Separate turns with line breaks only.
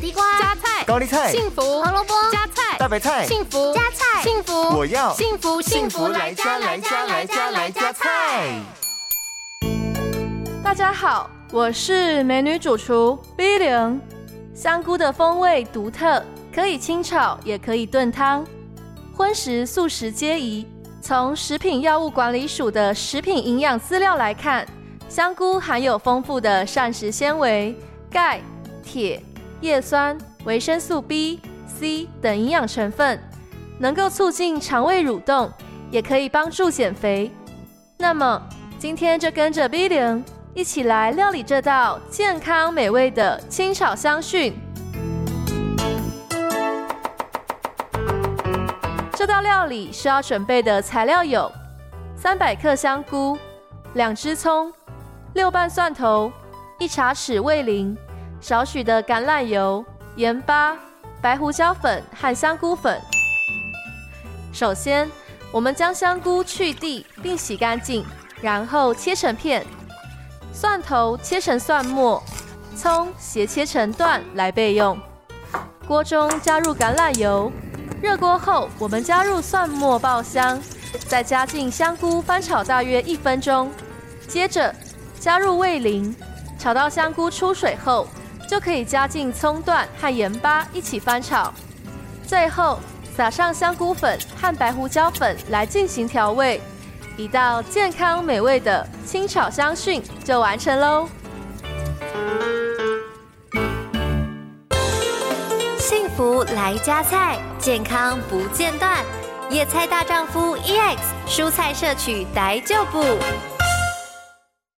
地瓜、
加菜、
高丽菜、
幸福、
胡萝卜、
加菜、
大白菜、
幸福、
加菜、
幸福，
我要
幸福
幸福来加来加来加来加菜。
大家好，我是美女主厨 B 零。香菇的风味独特，可以清炒，也可以炖汤，荤食素食皆宜。从食品药物管理署的食品营养资料来看，香菇含有丰富的膳食纤维、钙、铁、叶酸、维生素 B、C 等营养成分，能够促进肠胃蠕动，也可以帮助减肥。那么，今天就跟着 B 零一起来料理这道健康美味的清炒香蕈。这道料理需要准备的材料有：三百克香菇、两只葱、六瓣蒜头、一茶匙味淋、少许的橄榄油、盐巴、白胡椒粉和香菇粉。首先，我们将香菇去蒂并洗干净，然后切成片；蒜头切成蒜末，葱斜切成段来备用。锅中加入橄榄油。热锅后，我们加入蒜末爆香，再加进香菇翻炒大约一分钟，接着加入味淋，炒到香菇出水后，就可以加进葱段和盐巴一起翻炒，最后撒上香菇粉和白胡椒粉来进行调味，一道健康美味的清炒香蕈就完成喽。
幸福来加菜，健康不间断。野菜大丈夫 EX，蔬菜摄取逮就补。